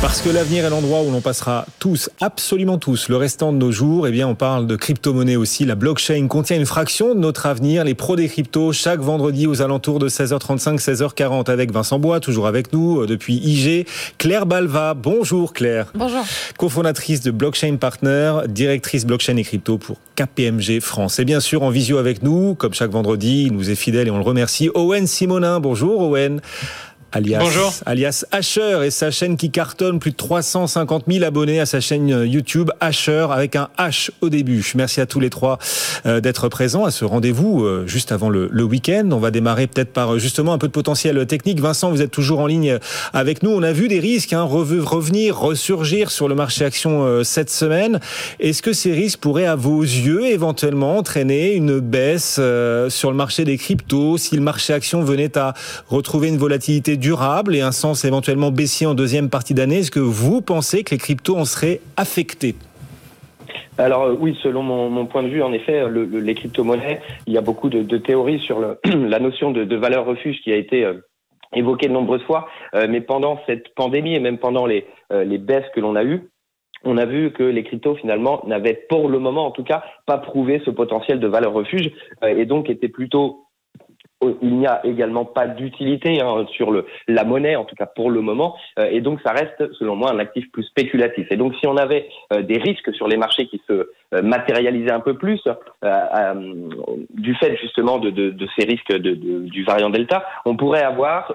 Parce que l'avenir est l'endroit où l'on passera tous, absolument tous, le restant de nos jours, eh bien, on parle de crypto-monnaie aussi. La blockchain contient une fraction de notre avenir. Les pros des cryptos, chaque vendredi aux alentours de 16h35, 16h40 avec Vincent Bois, toujours avec nous euh, depuis IG. Claire Balva. Bonjour Claire. Bonjour. Cofondatrice de Blockchain Partner, directrice blockchain et crypto pour KPMG France. Et bien sûr, en visio avec nous, comme chaque vendredi, il nous est fidèle et on le remercie. Owen Simonin. Bonjour Owen alias, Bonjour. alias Asher et sa chaîne qui cartonne plus de 350 000 abonnés à sa chaîne euh, YouTube Asher avec un H au début. Merci à tous les trois euh, d'être présents à ce rendez-vous euh, juste avant le, le week-end. On va démarrer peut-être par justement un peu de potentiel technique. Vincent, vous êtes toujours en ligne avec nous. On a vu des risques hein, revenir, ressurgir sur le marché action cette semaine. Est-ce que ces risques pourraient, à vos yeux, éventuellement entraîner une baisse sur le marché des cryptos si le marché action venait à retrouver une volatilité durable et un sens éventuellement baissier en deuxième partie d'année. Est-ce que vous pensez que les cryptos en seraient affectés? Alors euh, oui, selon mon, point de vue, en effet, le, le, les crypto-monnaies, il y a beaucoup de, théories sur la notion de, valeur refuge qui a été euh, évoquée de nombreuses fois. Euh, mais pendant cette pandémie et même pendant les, baisses que l'on a eues, on a vu que les cryptos finalement n'avaient pour le moment en tout cas pas prouvé ce potentiel de valeur refuge et donc étaient plutôt il n'y a également pas d'utilité hein, sur le, la monnaie, en tout cas pour le moment, euh, et donc ça reste, selon moi, un actif plus spéculatif. Et donc si on avait euh, des risques sur les marchés qui se euh, matérialisaient un peu plus, du fait justement de, de, de ces risques de, du variant Delta, on pourrait avoir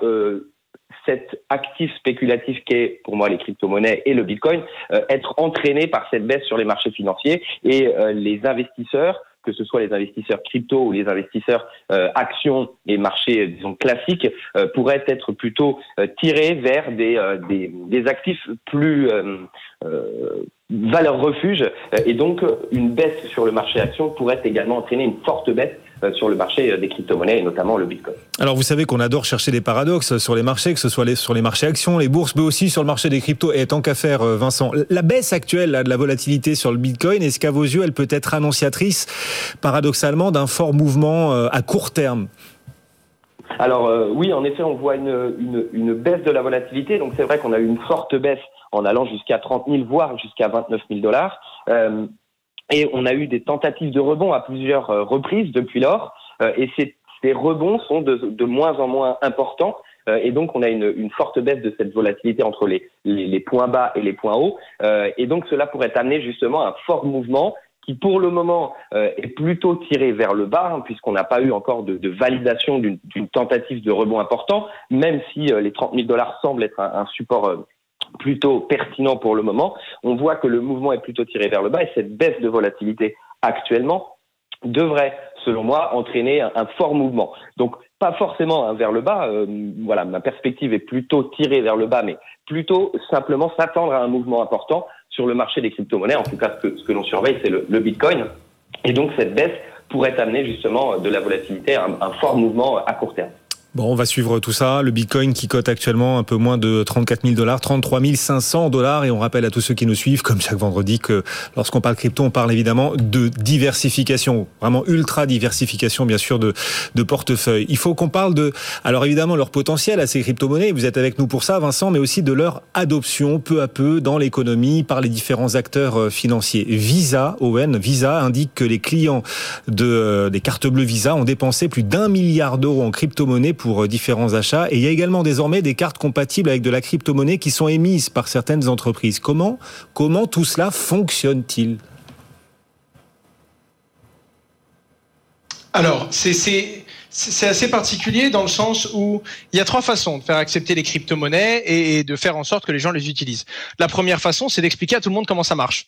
cet actif spéculatif qu'est pour moi les crypto-monnaies et le Bitcoin, être entraîné par cette baisse sur les marchés financiers et les investisseurs que ce soit les investisseurs crypto ou les investisseurs euh, actions et marchés, disons, classiques, euh, pourraient être plutôt euh, tirés vers des, des, des, actifs plus valeur refuge. Et donc, une baisse sur le marché actions pourrait également entraîner une forte baisse sur le marché des crypto-monnaies et notamment le Bitcoin. Alors vous savez qu'on adore chercher des paradoxes sur les marchés, que ce soit les, sur les marchés actions, les bourses, mais aussi sur le marché des cryptos. Et tant qu'à faire, Vincent, la baisse actuelle là, de la volatilité sur le Bitcoin, est-ce qu'à vos yeux, elle peut être annonciatrice, paradoxalement, d'un fort mouvement à court terme? Alors euh, oui, en effet, on voit une, une, une baisse de la volatilité. Donc c'est vrai qu'on a eu une forte baisse en allant jusqu'à 30 000, voire jusqu'à 29 000 dollars. Euh, et on a eu des tentatives de rebond à plusieurs euh, reprises depuis lors. Euh, et ces, ces, rebonds sont de, de, moins en moins importants. Euh, et donc on a une, une, forte baisse de cette volatilité entre les, les, les points bas et les points hauts. et donc cela pourrait amener justement un fort mouvement qui pour le moment euh, est plutôt tiré vers le bas, hein, puisqu'on n'a pas eu encore de, de validation d'une tentative de rebond important, même si euh, les 30 000 dollars semblent être un, un support euh, plutôt pertinent pour le moment. On voit que le mouvement est plutôt tiré vers le bas et cette baisse de volatilité actuellement devrait, selon moi, entraîner un, fort mouvement. Donc pas forcément hein, vers le bas. Euh, voilà, ma perspective est plutôt tirée vers le bas, mais plutôt simplement s'attendre à un mouvement important sur le marché des crypto-monnaies. En tout cas, ce que, l'on surveille, c'est le, Bitcoin. Et donc, cette baisse pourrait amener justement de la volatilité, un, un fort mouvement à court terme. Bon, on va suivre tout ça. Le Bitcoin qui cote actuellement un peu moins de 34 000 dollars, 33 500 dollars. Et on rappelle à tous ceux qui nous suivent, comme chaque vendredi, que lorsqu'on parle crypto, on parle évidemment de diversification, vraiment ultra diversification, bien sûr, de, de portefeuille. Il faut qu'on parle de, alors évidemment, leur potentiel à ces crypto-monnaies. Vous êtes avec nous pour ça, Vincent, mais aussi de leur adoption peu à peu dans l'économie par les différents acteurs euh, financiers. Visa, Owen, Visa indique que les clients de, euh, des cartes bleues Visa ont dépensé plus d'un milliard d'euros en crypto-monnaies pour différents achats. Et il y a également désormais des cartes compatibles avec de la crypto-monnaie qui sont émises par certaines entreprises. Comment, comment tout cela fonctionne-t-il? Alors, c'est c'est assez particulier dans le sens où il y a trois façons de faire accepter les crypto-monnaies et de faire en sorte que les gens les utilisent. La première façon, c'est d'expliquer à tout le monde comment ça marche.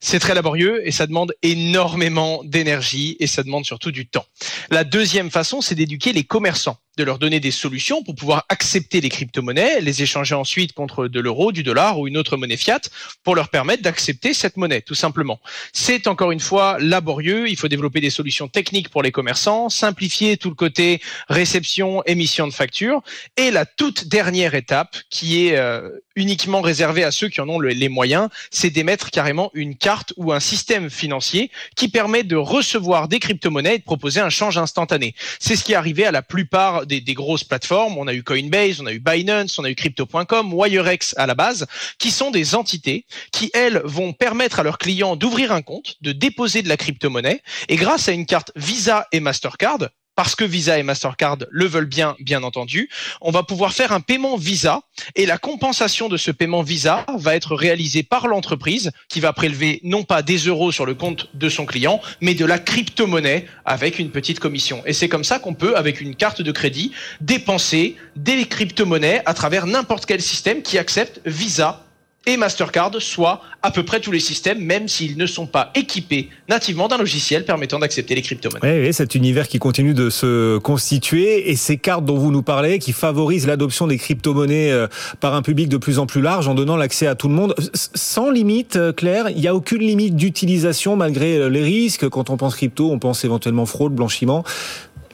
C'est très laborieux et ça demande énormément d'énergie et ça demande surtout du temps. La deuxième façon, c'est d'éduquer les commerçants de leur donner des solutions pour pouvoir accepter les crypto-monnaies, les échanger ensuite contre de l'euro, du dollar ou une autre monnaie fiat pour leur permettre d'accepter cette monnaie, tout simplement. C'est encore une fois laborieux. Il faut développer des solutions techniques pour les commerçants, simplifier tout le côté réception, émission de factures. Et la toute dernière étape, qui est euh, uniquement réservée à ceux qui en ont les moyens, c'est d'émettre carrément une carte ou un système financier qui permet de recevoir des crypto-monnaies et de proposer un change instantané. C'est ce qui est arrivé à la plupart des, des, grosses plateformes. On a eu Coinbase, on a eu Binance, on a eu Crypto.com, Wirex à la base, qui sont des entités qui, elles, vont permettre à leurs clients d'ouvrir un compte, de déposer de la crypto-monnaie, et grâce à une carte Visa et Mastercard, parce que Visa et Mastercard le veulent bien, bien entendu, on va pouvoir faire un paiement Visa et la compensation de ce paiement Visa va être réalisée par l'entreprise qui va prélever non pas des euros sur le compte de son client, mais de la crypto-monnaie avec une petite commission. Et c'est comme ça qu'on peut, avec une carte de crédit, dépenser des crypto-monnaies à travers n'importe quel système qui accepte Visa et Mastercard, soit à peu près tous les systèmes, même s'ils ne sont pas équipés nativement d'un logiciel permettant d'accepter les crypto-monnaies. Oui, cet univers qui continue de se constituer et ces cartes dont vous nous parlez, qui favorisent l'adoption des crypto-monnaies euh, par un public de plus en plus large en donnant l'accès à tout le monde, sans limite, euh, Claire, il n'y a aucune limite d'utilisation malgré euh, les risques. Quand on pense crypto, on pense éventuellement fraude, blanchiment.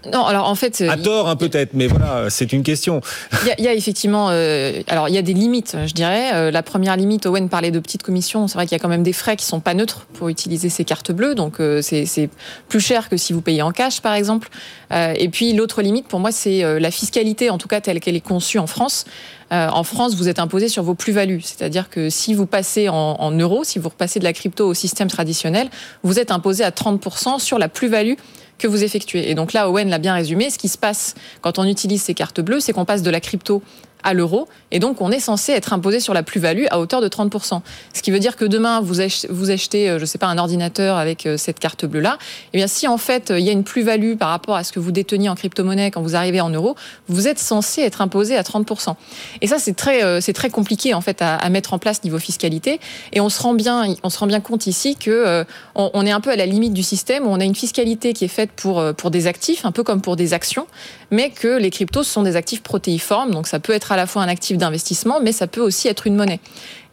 Non, alors en fait, à tort hein, peut-être, mais voilà, c'est une question. Il y, a, effectivement, euh, alors il y a des limites, je dirais. Euh, la première limite, Owen parlait de petites commissions. C'est vrai qu'il y a quand même des frais qui sont pas neutres pour utiliser ces cartes bleues, donc euh, c'est plus cher que si vous payez en cash, par exemple. et puis l'autre limite, pour moi, c'est la fiscalité, en tout cas telle qu'elle est conçue en France. en France, vous êtes imposé sur vos plus-values. C'est-à-dire que si vous passez en, en, euros, si vous repassez de la crypto au système traditionnel, vous êtes imposé à 30% sur la plus-value que vous effectuez. Et donc là, Owen l'a bien résumé. Ce qui se passe quand on utilise ces cartes bleues, c'est qu'on passe de la crypto à l'euro. Et donc, on est censé être imposé sur la plus-value à hauteur de 30%. Ce qui veut dire que demain, vous achetez, vous achetez euh, je ne sais pas, un ordinateur avec euh, cette carte bleue-là. Eh bien, si en fait, il y a une plus-value par rapport à ce que vous déteniez en crypto-monnaie quand vous arrivez en euros, vous êtes censé être imposé à 30%. Et ça, c'est très, euh, très compliqué, en fait, à, mettre en place niveau fiscalité. Et on se rend bien, on se rend bien compte ici que on, est un peu à la limite du système où on a une fiscalité qui est faite pour, pour des actifs, un peu comme pour des actions, mais que les cryptos sont des actifs protéiformes. Donc, ça peut être à la fois un actif d'investissement, mais ça peut aussi être une monnaie.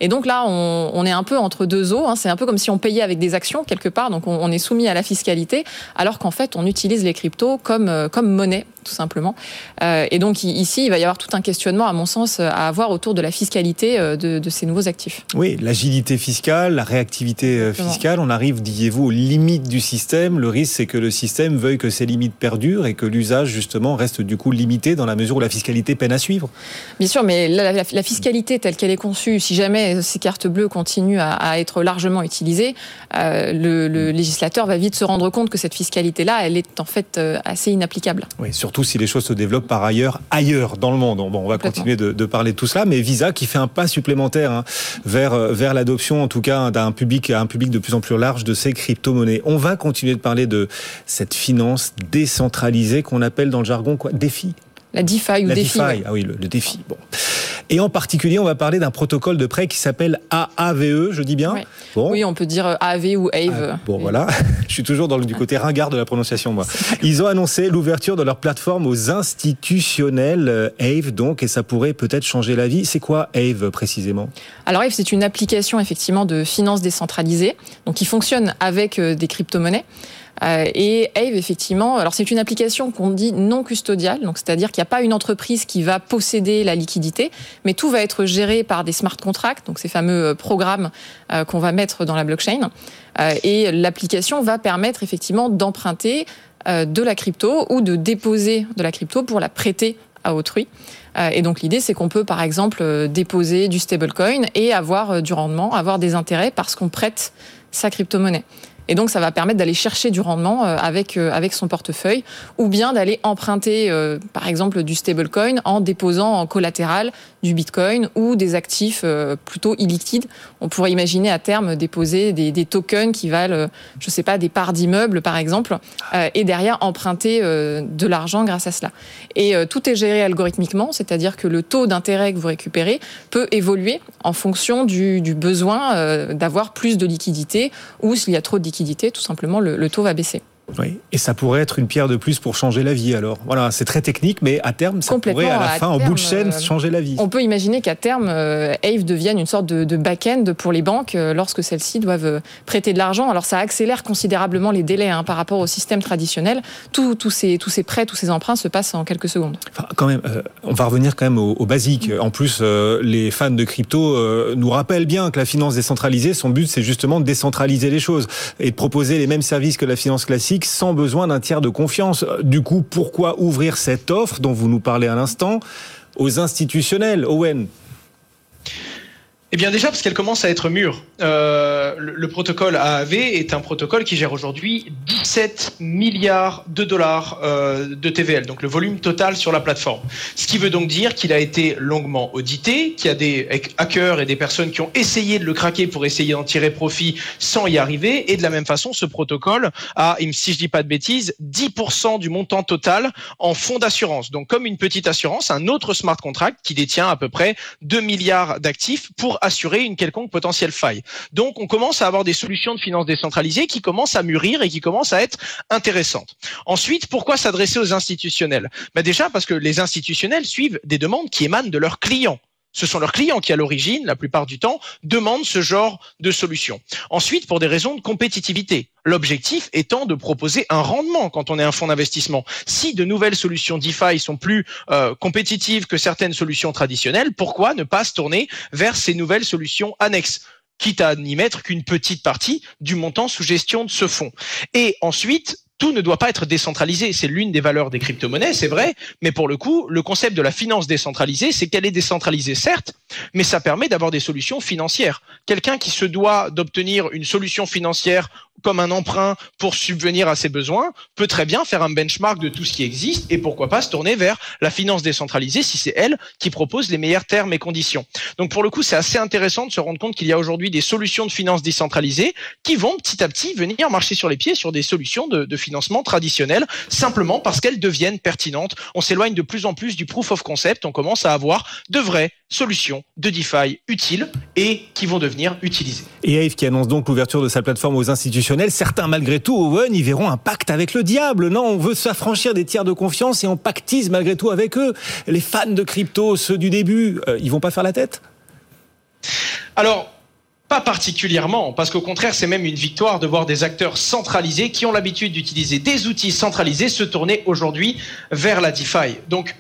Et donc là, on, est un peu entre deux eaux. Hein. C'est un peu comme si on payait avec des actions quelque part. Donc on, est soumis à la fiscalité, alors qu'en fait, on utilise les cryptos comme, euh, comme monnaie, tout simplement. Euh, et donc ici, il va y avoir tout un questionnement, à mon sens, à avoir autour de la fiscalité euh, de, ces nouveaux actifs. Oui, l'agilité fiscale, la réactivité fiscale. On arrive, disiez-vous, aux limites du système. Le risque, c'est que le système veuille que ces limites perdurent et que l'usage, justement, reste du coup limité dans la mesure où la fiscalité peine à suivre. Bien sûr, mais la fiscalité telle qu'elle est conçue, si jamais ces cartes bleues continuent à, être largement utilisées, euh, le, législateur va vite se rendre compte que cette fiscalité-là, elle est en fait euh, assez inapplicable. Oui, surtout si les choses se développent par ailleurs, ailleurs dans le monde. Bon, on va continuer de, parler de tout cela, mais Visa qui fait un pas supplémentaire hein, vers, euh, vers l'adoption, en tout cas, d'un public, un public de plus en plus large de ces crypto-monnaies. On va continuer de parler de cette finance décentralisée qu'on appelle dans le jargon quoi Défi la DeFi ou la DeFi. Ah oui, le, le défi. Bon. Et en particulier, on va parler d'un protocole de prêt qui s'appelle AAVE, je dis bien oui. Bon. oui, on peut dire euh, AAV ou AVE. Ah, bon, voilà. je suis toujours dans le, du côté ringard de la prononciation, moi. Ils ont annoncé l'ouverture de leur plateforme aux institutionnels, euh, AVE donc, et ça pourrait peut-être changer la vie. C'est quoi AVE précisément? Alors AVE, c'est une application effectivement de finance décentralisée, donc qui fonctionne avec euh, des crypto-monnaies. Euh, et Ave, effectivement, alors c'est une application qu'on dit non custodiale, donc c'est-à-dire qu'il n'y a pas une entreprise qui va posséder la liquidité, mais tout va être géré par des smart contracts, donc ces fameux euh, programmes euh, qu'on va mettre dans la blockchain. Et l'application va permettre effectivement d'emprunter de la crypto ou de déposer de la crypto pour la prêter à autrui. Et donc l'idée, c'est qu'on peut par exemple déposer du stablecoin et avoir du rendement, avoir des intérêts parce qu'on prête sa crypto-monnaie. Et donc, ça va permettre d'aller chercher du rendement euh, avec, euh, avec son portefeuille, ou bien d'aller emprunter, euh, par exemple, du stablecoin en déposant en collatéral du bitcoin ou des actifs plutôt illiquides. On pourrait imaginer à terme déposer des, tokens qui valent, je sais pas, des parts d'immeubles, par exemple, et derrière emprunter de l'argent grâce à cela. Et tout est géré algorithmiquement, c'est-à-dire que le taux d'intérêt que vous récupérez peut évoluer en fonction du, du besoin d'avoir plus de liquidité ou s'il y a trop de liquidité tout simplement, le, taux va baisser. Oui, et ça pourrait être une pierre de plus pour changer la vie alors. Voilà, c'est très technique, mais à terme, ça pourrait à la fin, en bout de chaîne, euh, changer la vie. On peut imaginer qu'à terme, euh, Ave devienne une sorte de, back-end pour les banques euh, lorsque celles-ci doivent prêter de l'argent. Alors ça accélère considérablement les délais hein, par rapport au système traditionnel. Tous ces, tous ces prêts, tous ces emprunts se passent en quelques secondes. Enfin, quand même, on va revenir quand même au, au basique. En plus, les fans de crypto nous rappellent bien que la finance décentralisée, son but, c'est justement de décentraliser les choses et de proposer les mêmes services que la finance classique sans besoin d'un tiers de confiance. Du coup, pourquoi ouvrir cette offre dont vous nous parlez à l'instant aux institutionnels Owen? Eh bien déjà parce qu'elle commence à être mûre. Euh, le, protocole AAV est un protocole qui gère aujourd'hui 17 milliards de dollars euh, de TVL, donc le volume total sur la plateforme. Ce qui veut donc dire qu'il a été longuement audité, qu'il y a des hackers et des personnes qui ont essayé de le craquer pour essayer d'en tirer profit sans y arriver. Et de la même façon, ce protocole a, si je dis pas de bêtises, 10% du montant total en fonds d'assurance. Donc comme une petite assurance, un autre smart contract qui détient à peu près 2 milliards d'actifs pour assurer une quelconque potentielle faille. Donc on commence à avoir des solutions de finances décentralisées qui commencent à mûrir et qui commencent à être intéressantes. Ensuite, pourquoi s'adresser aux institutionnels? Ben Déjà parce que les institutionnels suivent des demandes qui émanent de leurs clients. Ce sont leurs clients qui, à l'origine, la plupart du temps, demandent ce genre de solution. Ensuite, pour des raisons de compétitivité. L'objectif étant de proposer un rendement quand on est un fonds d'investissement. Si de nouvelles solutions DeFi sont plus euh, compétitives que certaines solutions traditionnelles, pourquoi ne pas se tourner vers ces nouvelles solutions annexes? Quitte à n'y mettre qu'une petite partie du montant sous gestion de ce fonds. Et ensuite, tout ne doit pas être décentralisé. C'est l'une des valeurs des crypto-monnaies, c'est vrai, mais pour le coup, le concept de la finance décentralisée, c'est qu'elle est décentralisée, certes, mais ça permet d'avoir des solutions financières. Quelqu'un qui se doit d'obtenir une solution financière comme un emprunt pour subvenir à ses besoins, peut très bien faire un benchmark de tout ce qui existe et pourquoi pas se tourner vers la finance décentralisée si c'est elle qui propose les meilleurs termes et conditions. Donc pour le coup, c'est assez intéressant de se rendre compte qu'il y a aujourd'hui des solutions de finance décentralisée qui vont petit à petit venir marcher sur les pieds sur des solutions de, financement traditionnelles, simplement parce qu'elles deviennent pertinentes. On s'éloigne de plus en plus du proof of concept, on commence à avoir de vraies solutions de DeFi utiles et qui vont devenir utilisées. Et Ave qui annonce donc l'ouverture de sa plateforme aux institutionnels, certains malgré tout, Owen, y verront un pacte avec le diable. Non, on veut s'affranchir des tiers de confiance et on pactise malgré tout avec eux. Les fans de crypto, ceux du début, euh, ils vont pas faire la tête? Alors, pas particulièrement, parce qu'au contraire, c'est même une victoire de voir des acteurs centralisés qui ont l'habitude d'utiliser des outils centralisés se tourner aujourd'hui vers la DeFi. Donc,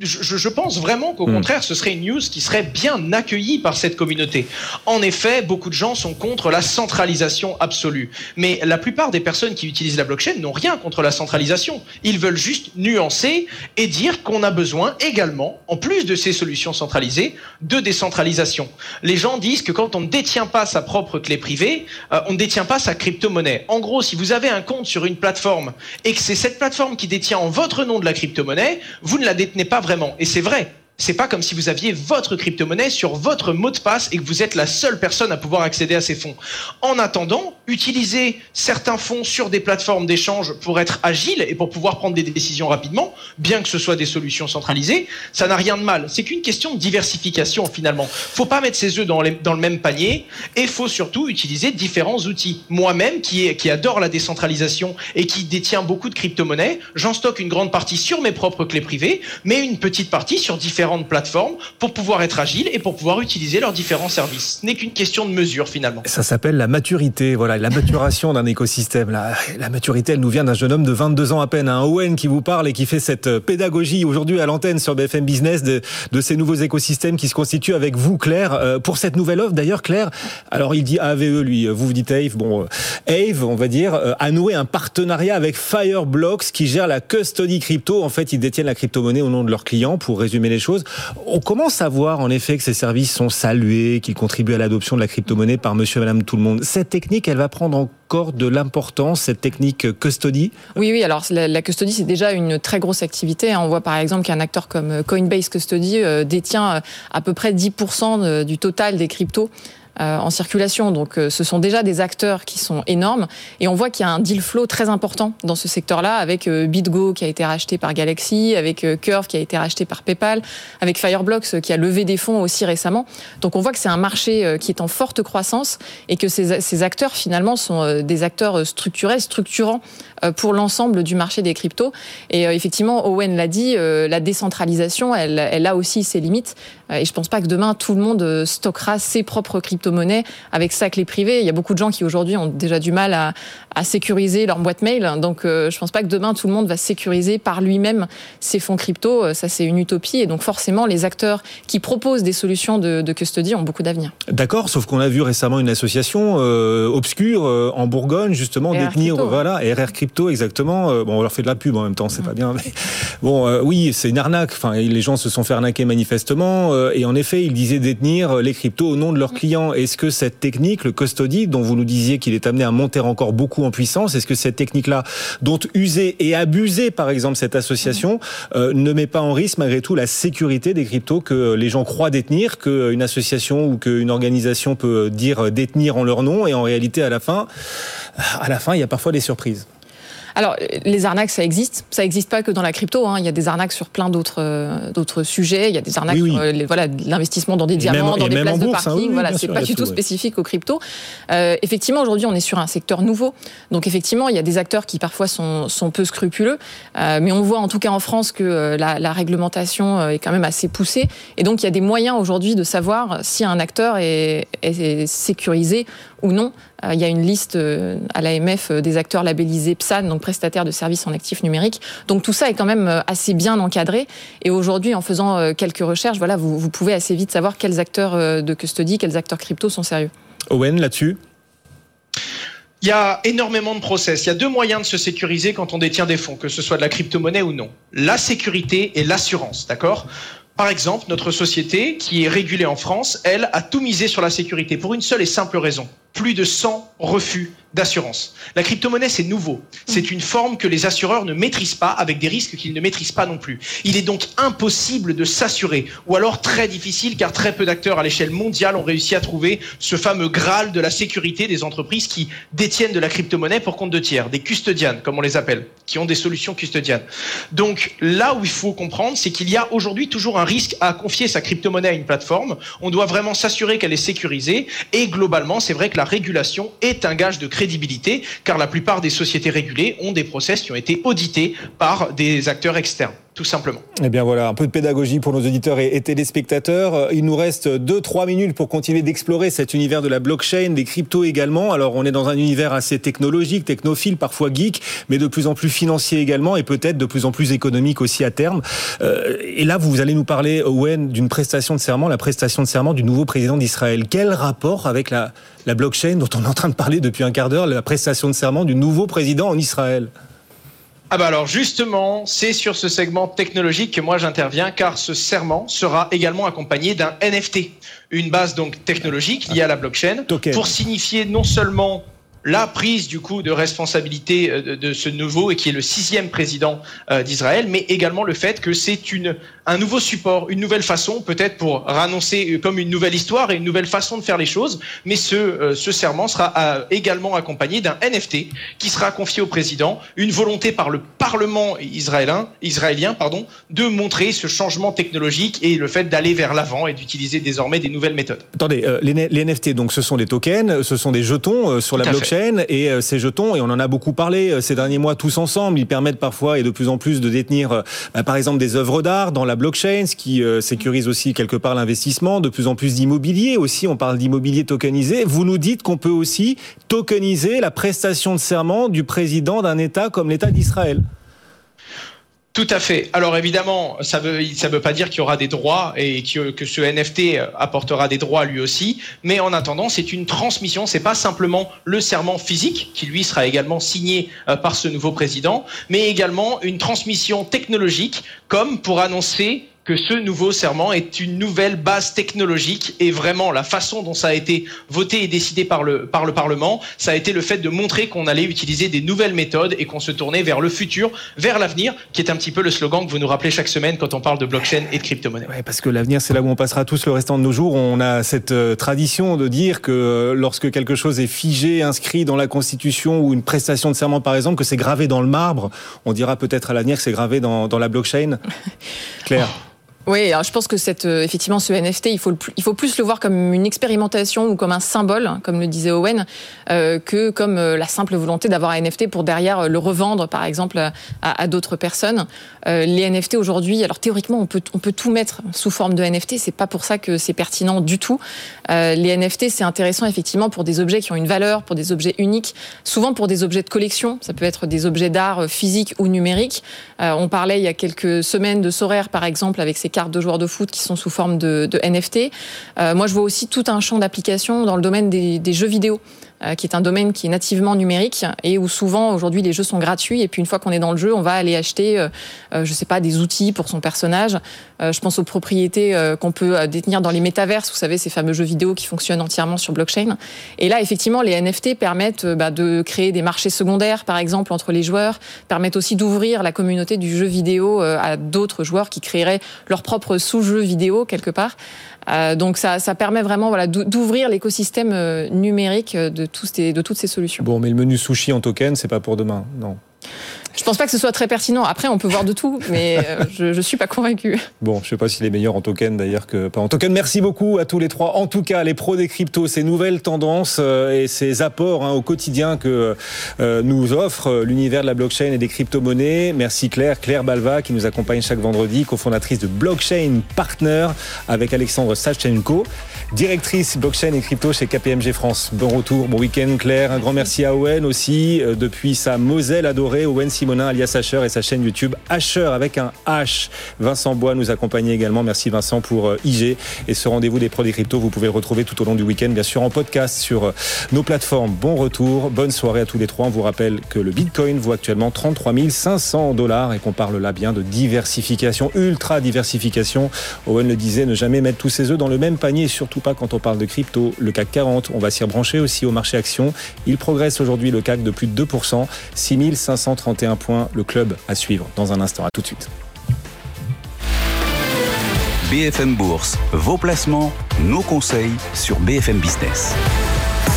je, je, pense vraiment qu'au hmm. contraire, ce serait une news qui serait bien accueillie par cette communauté. En effet, beaucoup de gens sont contre la centralisation absolue. Mais la plupart des personnes qui utilisent la blockchain n'ont rien contre la centralisation. Ils veulent juste nuancer et dire qu'on a besoin également, en plus de ces solutions centralisées, de décentralisation. Les gens disent que quand on ne détient pas sa propre clé privée, euh, on ne détient pas sa crypto-monnaie. En gros, si vous avez un compte sur une plateforme et que c'est cette plateforme qui détient en votre nom de la crypto-monnaie, vous ne la détenez pas vraiment et c'est vrai c'est pas comme si vous aviez votre crypto-monnaie sur votre mot de passe et que vous êtes la seule personne à pouvoir accéder à ces fonds. En attendant, utiliser certains fonds sur des plateformes d'échange pour être agile et pour pouvoir prendre des décisions rapidement, bien que ce soit des solutions centralisées, ça n'a rien de mal. C'est qu'une question de diversification finalement. Faut pas mettre ses œufs dans, le même panier et faut surtout utiliser différents outils. Moi-même, qui, qui adore la décentralisation et qui détient beaucoup de crypto-monnaies, j'en stocke une grande partie sur mes propres clés privées, mais une petite partie sur différents différentes plateformes pour pouvoir être agile et pour pouvoir utiliser leurs différents services. Ce n'est qu'une question de mesure finalement. Ça s'appelle la maturité, voilà, la maturation d'un écosystème. La, maturité, elle nous vient d'un jeune homme de 22 ans à peine, un Owen qui vous parle et qui fait cette pédagogie aujourd'hui à l'antenne sur BFM Business de, ces nouveaux écosystèmes qui se constituent avec vous, Claire, euh, pour cette nouvelle offre. D'ailleurs, Claire, alors il dit AVE, lui, vous vous dites Ave, bon, Ave, on va dire, euh, a noué un partenariat avec Fireblocks qui gère la custody crypto. En fait, ils détiennent la crypto-monnaie au nom de leurs clients, pour résumer les choses. On commence à voir en effet que ces services sont salués, qu'ils contribuent à l'adoption de la crypto-monnaie par monsieur et madame tout le monde. Cette technique, elle va prendre encore de l'importance, cette technique custody? Oui, oui, alors la, custody, c'est déjà une très grosse activité. On voit par exemple qu'un acteur comme Coinbase Custody euh, détient euh, à peu près 10% du total des cryptos euh, en circulation. Donc euh, ce sont déjà des acteurs qui sont énormes et on voit qu'il y a un deal flow très important dans ce secteur-là avec euh, BitGo qui a été racheté par Galaxy, avec Curve qui a été racheté par PayPal, avec Fireblocks qui a levé des fonds aussi récemment. Donc on voit que c'est un marché qui est en forte croissance et que ces, ces acteurs finalement sont des acteurs structurels, structurants pour l'ensemble du marché des cryptos. Et effectivement, Owen l'a dit, la décentralisation, elle, elle a aussi ses limites. Et je pense pas que demain tout le monde stockera ses propres crypto-monnaies avec sa clé privée. Il y a beaucoup de gens qui aujourd'hui ont déjà du mal à, à sécuriser leur boîte mail. Donc, je pense pas que demain tout le monde va sécuriser par lui-même ses fonds crypto. Ça, c'est une utopie. Et donc, forcément, les acteurs qui proposent des solutions de, de custody ont beaucoup d'avenir. D'accord, sauf qu'on a vu récemment une association euh, obscure euh, en Bourgogne, justement, détenir, voilà, RR Crypto, exactement. Euh, bon, on leur fait de la pub en même temps, c'est pas bien. Mais bon, euh, oui, c'est une arnaque. Enfin, les gens se sont fait arnaquer manifestement. Euh, et en effet, ils disaient détenir les cryptos au nom de leurs clients. Est-ce que cette technique, le custody, dont vous nous disiez qu'il est amené à monter encore beaucoup en puissance, est-ce que cette technique-là, dont user et abuser, par exemple, cette association, ne met pas en risque malgré tout la sécurité des cryptos que les gens croient détenir, qu'une association ou qu'une organisation peut dire détenir en leur nom, et en réalité, à la fin, à la fin, il y a parfois des surprises? Alors, les arnaques, ça existe. Ça n'existe pas que dans la crypto. Hein. Il y a des arnaques sur plein d'autres euh, d'autres sujets. Il y a des arnaques Oui, oui. sur euh, les, voilà, l'investissement dans des diamants, même- dans des places de hein. parking. Oui, oui, voilà, c'est pas du tout tout, ouais. spécifique aux cryptos. Euh, effectivement, aujourd'hui, on est sur un secteur nouveau. Donc, effectivement, il y a des acteurs qui parfois sont, sont peu scrupuleux. Euh, mais on voit en tout cas en France que euh, la, la réglementation est quand même assez poussée. Et donc, il y a des moyens aujourd'hui de savoir si un acteur est, est sécurisé ou non. Euh, Il y a une liste euh, à l'AMF euh, des acteurs labellisés PSAN, donc prestataires de services en actifs numériques. Donc tout ça est quand même assez bien encadré. Et aujourd'hui, en faisant quelques recherches, voilà, vous, vous pouvez assez vite savoir quels acteurs de custody, quels acteurs crypto sont sérieux. Owen, là-dessus? Il y a énormément de process. Il y a deux moyens de se sécuriser quand on détient des fonds, que ce soit de la crypto-monnaie ou non. La sécurité et l'assurance, d'accord? Par exemple, notre société, qui est régulée en France, elle, a tout misé sur la sécurité pour une seule et simple raison. Plus de 100 refus d'assurance. La crypto-monnaie, c'est nouveau. C'est une forme que les assureurs ne maîtrisent pas avec des risques qu'ils ne maîtrisent pas non plus. Il est donc impossible de s'assurer, ou alors très difficile car très peu d'acteurs à l'échelle mondiale ont réussi à trouver ce fameux graal de la sécurité des entreprises qui détiennent de la crypto-monnaie pour compte de tiers, des custodianes, comme on les appelle, qui ont des solutions custodianes. Donc là où il faut comprendre, c'est qu'il y a aujourd'hui toujours un risque à confier sa crypto-monnaie à une plateforme. On doit vraiment s'assurer qu'elle est sécurisée et globalement, c'est vrai que la régulation est un gage de crédibilité car la plupart des sociétés régulées ont des process qui ont été audités par des acteurs externes, simplement. Eh bien voilà, un peu de pédagogie pour nos auditeurs et, téléspectateurs. Il nous reste 2-3 minutes pour continuer d'explorer cet univers de la blockchain, des cryptos également. Alors on est dans un univers assez technologique, technophile, parfois geek, mais de plus en plus financier également et peut-être de plus en plus économique aussi à terme. Euh, et là, vous allez nous parler, Owen, d'une prestation de serment, la prestation de serment du nouveau président d'Israël. Quel rapport avec la blockchain dont on est en train de parler depuis un quart d'heure, la prestation de serment du nouveau président en Israël? Ah bah alors justement, c'est sur ce segment technologique que moi j'interviens car ce serment sera également accompagné d'un NFT, une base donc technologique liée à la blockchain Token. pour signifier non seulement la prise du coup de responsabilité euh, de, ce nouveau et qui est le sixième président euh, d'Israël, mais également le fait que c'est une un nouveau support, une nouvelle façon peut-être pour annoncer comme une nouvelle histoire et une nouvelle façon de faire les choses. Mais ce euh, ce serment sera euh, également accompagné d'un NFT qui sera confié au président, une volonté par le Parlement israélien, israélien pardon, de montrer ce changement technologique et le fait d'aller vers l'avant et d'utiliser désormais des nouvelles méthodes. Attendez, euh, les, les NFT, donc ce sont des tokens, ce sont des jetons euh, sur la Tout fait. Et euh, ces jetons, et on en a beaucoup parlé euh, ces derniers mois tous ensemble, ils permettent parfois et de plus en plus de détenir, euh, bah, par exemple, des œuvres d'art dans la blockchain, ce qui sécurise aussi quelque part l'investissement, de plus en plus d'immobilier aussi, on parle d'immobilier tokenisé. Vous nous dites qu'on peut aussi tokeniser la prestation de serment du président d'un État comme l'État d'Israël. Tout à fait. Alors évidemment, ça veut ça veut pas dire qu'il y aura des droits et que, que ce NFT apportera des droits lui aussi, mais en attendant, c'est une transmission, c'est pas simplement le serment physique qui lui sera également signé euh, par ce nouveau président, mais également une transmission technologique comme pour annoncer que ce nouveau serment est une nouvelle base technologique et vraiment la façon dont ça a été voté et décidé par le, par le Parlement, ça a été le fait de montrer qu'on allait utiliser des nouvelles méthodes et qu'on se tournait vers le futur, vers l'avenir, qui est un petit peu le slogan que vous nous rappelez chaque semaine quand on parle de blockchain et de crypto-monnaie. Ouais, parce que l'avenir, c'est là où on passera tous le restant de nos jours. On a cette euh, tradition de dire que euh, lorsque quelque chose est figé, inscrit dans la Constitution ou une prestation de serment, par exemple, que c'est gravé dans le marbre, on dira peut-être à l'avenir que c'est gravé dans, dans la blockchain. Claire. Oui, alors je pense que cette, euh, effectivement, ce NFT, il faut, il faut plus le voir comme une expérimentation ou comme un symbole, comme le disait Owen, euh, que comme euh, la simple volonté d'avoir un NFT pour derrière le revendre, par exemple, à, d'autres personnes. Les NFT aujourd'hui, alors théoriquement, on peut, on peut tout mettre sous forme de NFT. C'est pas pour ça que c'est pertinent du tout. Les NFT, c'est intéressant effectivement pour des objets qui ont une valeur, pour des objets uniques, souvent pour des objets de collection. Ça peut être des objets d'art physiques ou numériques. On parlait il y a quelques semaines de Sorare, par exemple, avec ses cartes de joueurs de foot qui sont sous forme de, NFT. Euh, moi, je vois aussi tout un champ d'application dans le domaine des jeux vidéo. Euh, qui est un domaine qui est nativement numérique et où souvent aujourd'hui les jeux sont gratuits et puis une fois qu'on est dans le jeu, on va aller acheter, euh, euh, je sais pas, des outils pour son personnage. je pense aux propriétés qu'on peut détenir dans les métaverses, vous savez, ces fameux jeux vidéo qui fonctionnent entièrement sur blockchain. Et là, effectivement, les NFT permettent bah, de créer des marchés secondaires, par exemple, entre les joueurs, permettent aussi d'ouvrir la communauté du jeu vidéo à d'autres joueurs qui créeraient leur propre sous-jeu vidéo quelque part. Donc ça, ça, permet vraiment voilà, d'ouvrir l'écosystème numérique de, tous ces, de toutes ces solutions. Bon, mais le menu sushi en token, c'est pas pour demain, non je pense pas que ce soit très pertinent. Après, on peut voir de tout, mais euh, je, je suis pas convaincu. Bon, je sais pas s'il est meilleur en token d'ailleurs que pas en token. Merci beaucoup à tous les trois. En tout cas, les pros des cryptos, ces nouvelles tendances euh, et ces apports hein, au quotidien que euh, nous offre l'univers de la blockchain et des crypto-monnaies. Merci Claire, Claire Balva qui nous accompagne chaque vendredi, cofondatrice de Blockchain Partner avec Alexandre Sachenko, directrice blockchain et crypto chez KPMG France. Bon retour, bon week-end Claire. Un grand merci à Owen aussi depuis sa Moselle adorée, Owen Simonin alias Asher et sa chaîne YouTube Asher avec un H. Vincent Bois nous accompagnait également. Merci Vincent pour euh, IG. Et ce rendez-vous des pros des cryptos, vous pouvez le retrouver tout au long du week-end, bien sûr, en podcast sur euh, nos plateformes. Bon retour, bonne soirée à tous les trois. On vous rappelle que le Bitcoin vaut actuellement 33 500 dollars et qu'on parle là bien de diversification, ultra diversification. Owen le disait, ne jamais mettre tous ses œufs dans le même panier, pas quand on parle de crypto. Le CAC 40, on va s'y rebrancher aussi au marché action. Il progresse aujourd'hui le CAC de plus de 2%, 6531 points le club à suivre dans un instant. À tout de suite. BFM Bourse, vos placements, nos conseils sur BFM Business.